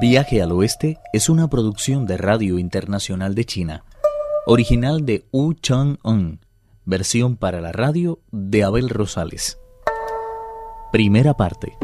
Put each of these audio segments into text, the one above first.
Viaje al Oeste es una producción de Radio Internacional de China, original de Wu Chang-un, versión para la radio de Abel Rosales. Primera parte.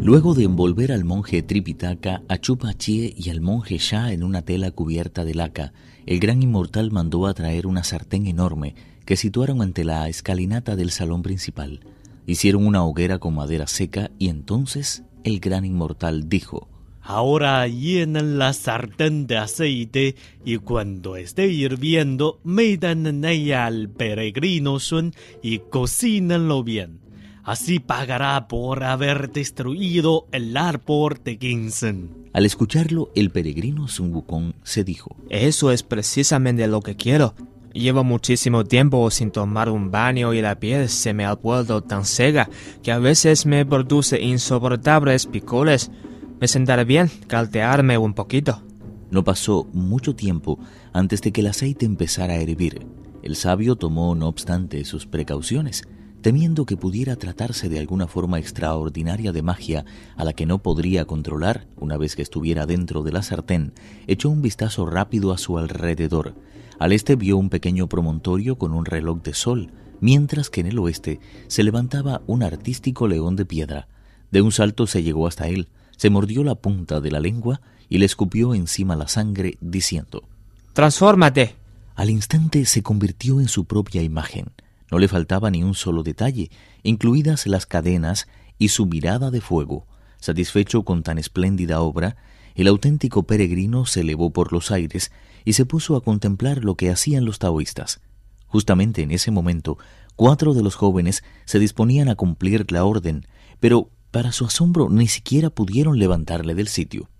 Luego de envolver al monje Tripitaka, a Chupa Chie y al monje Sha en una tela cubierta de laca, el gran inmortal mandó a traer una sartén enorme que situaron ante la escalinata del salón principal. Hicieron una hoguera con madera seca y entonces el gran inmortal dijo, Ahora llenan la sartén de aceite y cuando esté hirviendo metan en ella al peregrino Sun y cocínenlo bien. Así pagará por haber destruido el árbol de Ginsen. Al escucharlo, el peregrino Sun Wukong se dijo, Eso es precisamente lo que quiero. Llevo muchísimo tiempo sin tomar un baño y la piel se me ha vuelto tan seca que a veces me produce insoportables picoles. Me sentará bien caltearme un poquito. No pasó mucho tiempo antes de que el aceite empezara a hervir. El sabio tomó, no obstante, sus precauciones, temiendo que pudiera tratarse de alguna forma extraordinaria de magia a la que no podría controlar una vez que estuviera dentro de la sartén, echó un vistazo rápido a su alrededor. Al este vio un pequeño promontorio con un reloj de sol, mientras que en el oeste se levantaba un artístico león de piedra. De un salto se llegó hasta él, se mordió la punta de la lengua y le escupió encima la sangre, diciendo Transfórmate. Al instante se convirtió en su propia imagen. No le faltaba ni un solo detalle, incluidas las cadenas y su mirada de fuego. Satisfecho con tan espléndida obra, el auténtico peregrino se elevó por los aires y se puso a contemplar lo que hacían los taoístas. Justamente en ese momento, cuatro de los jóvenes se disponían a cumplir la orden, pero para su asombro ni siquiera pudieron levantarle del sitio.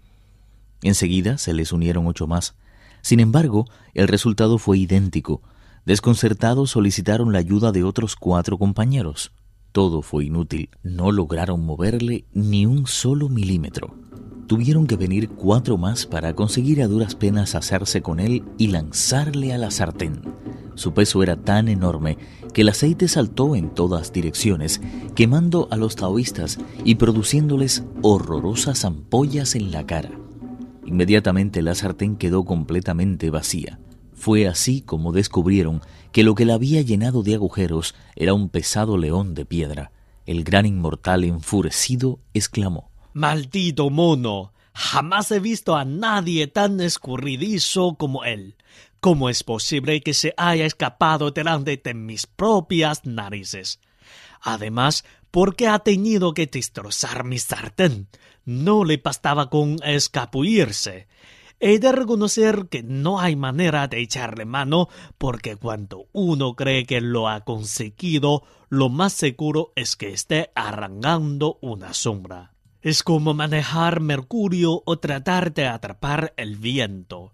Enseguida se les unieron ocho más. Sin embargo, el resultado fue idéntico. Desconcertados solicitaron la ayuda de otros cuatro compañeros. Todo fue inútil. No lograron moverle ni un solo milímetro. Tuvieron que venir cuatro más para conseguir a duras penas hacerse con él y lanzarle a la sartén. Su peso era tan enorme que el aceite saltó en todas direcciones, quemando a los taoístas y produciéndoles horrorosas ampollas en la cara. Inmediatamente la sartén quedó completamente vacía. Fue así como descubrieron que lo que la había llenado de agujeros era un pesado león de piedra. El gran inmortal enfurecido exclamó Maldito mono. Jamás he visto a nadie tan escurridizo como él. ¿Cómo es posible que se haya escapado delante de mis propias narices? Además, ¿por qué ha tenido que destrozar mi sartén? No le bastaba con escapullirse. He de reconocer que no hay manera de echarle mano porque cuando uno cree que lo ha conseguido, lo más seguro es que esté arrancando una sombra. Es como manejar Mercurio o tratar de atrapar el viento.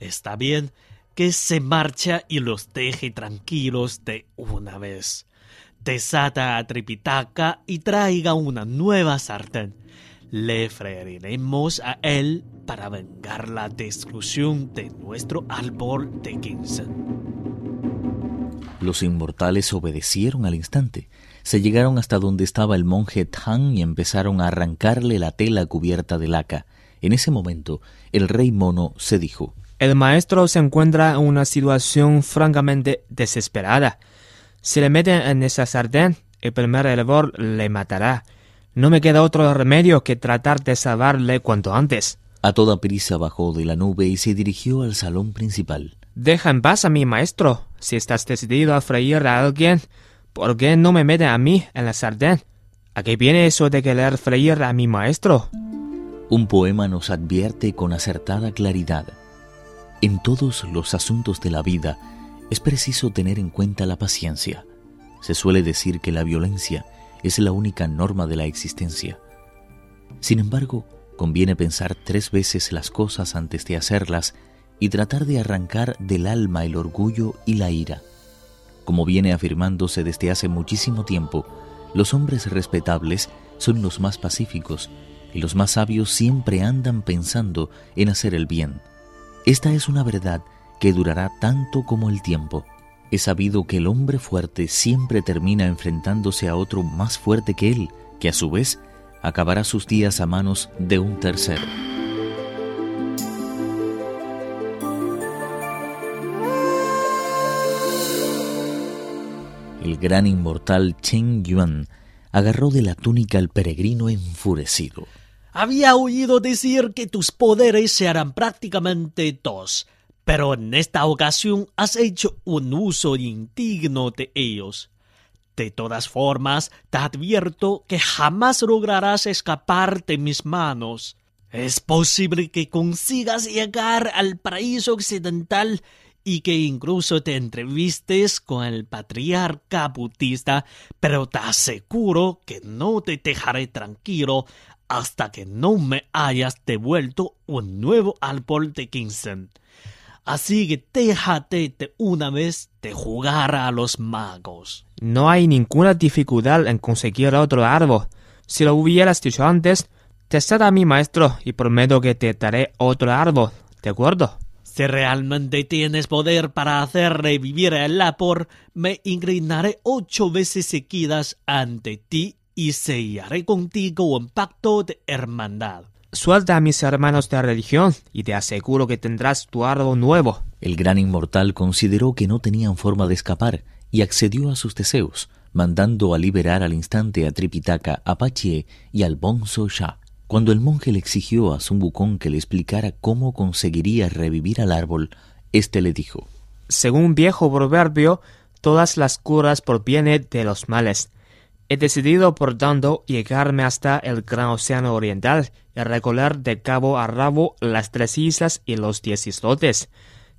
Está bien que se marcha y los deje tranquilos de una vez. Desata a Tripitaka y traiga una nueva sartén. Le freiremos a él para vengar la destrucción de nuestro árbol de Ginsen. Los inmortales obedecieron al instante. Se llegaron hasta donde estaba el monje Tang y empezaron a arrancarle la tela cubierta de laca. En ese momento, el rey mono se dijo El maestro se encuentra en una situación francamente desesperada. Si le meten en esa sartén, el primer hervor le matará. No me queda otro remedio que tratar de salvarle cuanto antes. A toda prisa bajó de la nube y se dirigió al salón principal. Deja en paz a mi maestro. Si estás decidido a freír a alguien, ¿por qué no me mete a mí en la sartén? ¿A qué viene eso de querer freír a mi maestro? Un poema nos advierte con acertada claridad. En todos los asuntos de la vida es preciso tener en cuenta la paciencia. Se suele decir que la violencia es la única norma de la existencia. Sin embargo, conviene pensar tres veces las cosas antes de hacerlas y tratar de arrancar del alma el orgullo y la ira. Como viene afirmándose desde hace muchísimo tiempo, los hombres respetables son los más pacíficos y los más sabios siempre andan pensando en hacer el bien. Esta es una verdad que durará tanto como el tiempo. Es sabido que el hombre fuerte siempre termina enfrentándose a otro más fuerte que él, que a su vez acabará sus días a manos de un tercero. El gran inmortal Chen Yuan agarró de la túnica al peregrino enfurecido. Había oído decir que tus poderes se harán prácticamente dos, pero en esta ocasión has hecho un uso indigno de ellos. De todas formas, te advierto que jamás lograrás escapar de mis manos. Es posible que consigas llegar al paraíso occidental y que incluso te entrevistes con el patriarca budista, pero te aseguro que no te dejaré tranquilo hasta que no me hayas devuelto un nuevo árbol de Kingston. Así que déjate de una vez de jugar a los magos. No hay ninguna dificultad en conseguir otro árbol. Si lo hubieras dicho antes, te será mi maestro y prometo que te daré otro árbol. ¿De acuerdo? Si realmente tienes poder para hacer revivir el lapor, me inclinaré ocho veces seguidas ante ti y sellaré contigo un pacto de hermandad. Suelta a mis hermanos de religión y te aseguro que tendrás tu árbol nuevo. El gran inmortal consideró que no tenían forma de escapar y accedió a sus deseos, mandando a liberar al instante a Tripitaka, Apache y al Bonzo Shah. Cuando el monje le exigió a Zumbucón que le explicara cómo conseguiría revivir al árbol, éste le dijo: Según un viejo proverbio, todas las curas provienen de los males. He decidido, por tanto, llegarme hasta el gran océano oriental y recorrer de cabo a rabo las tres islas y los diez islotes.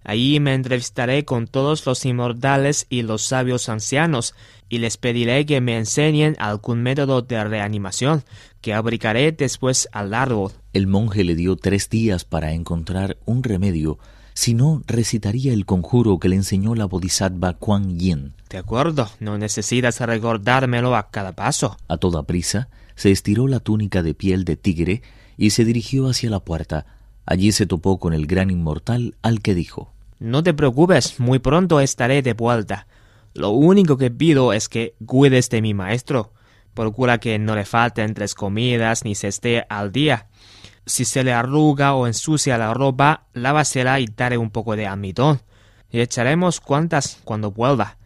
Allí me entrevistaré con todos los inmortales y los sabios ancianos, y les pediré que me enseñen algún método de reanimación, que abricaré después al árbol. El monje le dio tres días para encontrar un remedio, si no recitaría el conjuro que le enseñó la bodhisattva Kuan Yin. De acuerdo, no necesitas recordármelo a cada paso. A toda prisa, se estiró la túnica de piel de tigre y se dirigió hacia la puerta. Allí se topó con el gran inmortal al que dijo No te preocupes, muy pronto estaré de vuelta. Lo único que pido es que cuides de mi maestro. Procura que no le falten tres comidas ni se esté al día. Si se le arruga o ensucia la ropa, lávasela y dale un poco de almidón. Y echaremos cuantas cuando vuelva.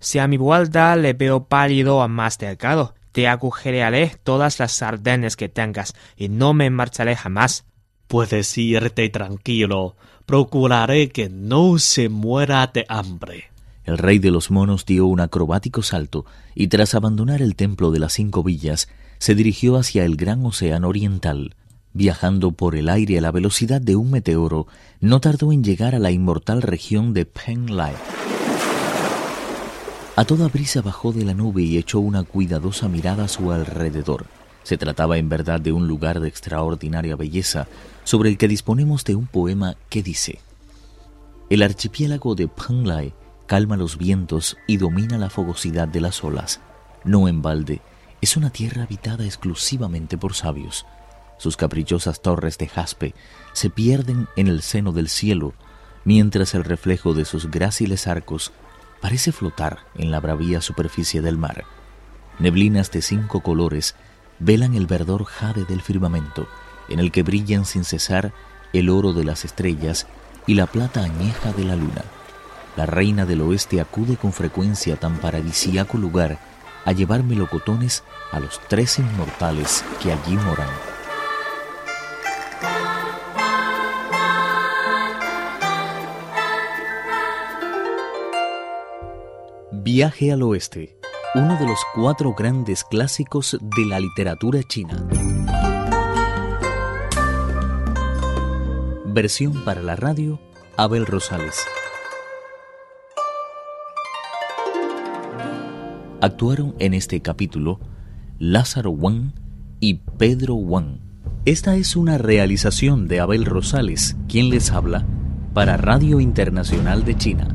Si a mi vuelta le veo pálido o más delgado, te agujerearé todas las sardenes que tengas y no me marcharé jamás. Puedes irte tranquilo. Procuraré que no se muera de hambre. El rey de los monos dio un acrobático salto y tras abandonar el templo de las cinco villas, se dirigió hacia el gran océano oriental. Viajando por el aire a la velocidad de un meteoro, no tardó en llegar a la inmortal región de Penglai. A toda brisa bajó de la nube y echó una cuidadosa mirada a su alrededor. Se trataba en verdad de un lugar de extraordinaria belleza, sobre el que disponemos de un poema que dice: El archipiélago de Penglai calma los vientos y domina la fogosidad de las olas. No en balde, es una tierra habitada exclusivamente por sabios. Sus caprichosas torres de jaspe se pierden en el seno del cielo, mientras el reflejo de sus gráciles arcos parece flotar en la bravía superficie del mar. Neblinas de cinco colores velan el verdor jade del firmamento, en el que brillan sin cesar el oro de las estrellas y la plata añeja de la luna. La reina del oeste acude con frecuencia a tan paradisíaco lugar a llevar melocotones a los tres inmortales que allí moran. Viaje al oeste, uno de los cuatro grandes clásicos de la literatura china. Versión para la radio, Abel Rosales. Actuaron en este capítulo Lázaro Wang y Pedro Wang. Esta es una realización de Abel Rosales, quien les habla, para Radio Internacional de China.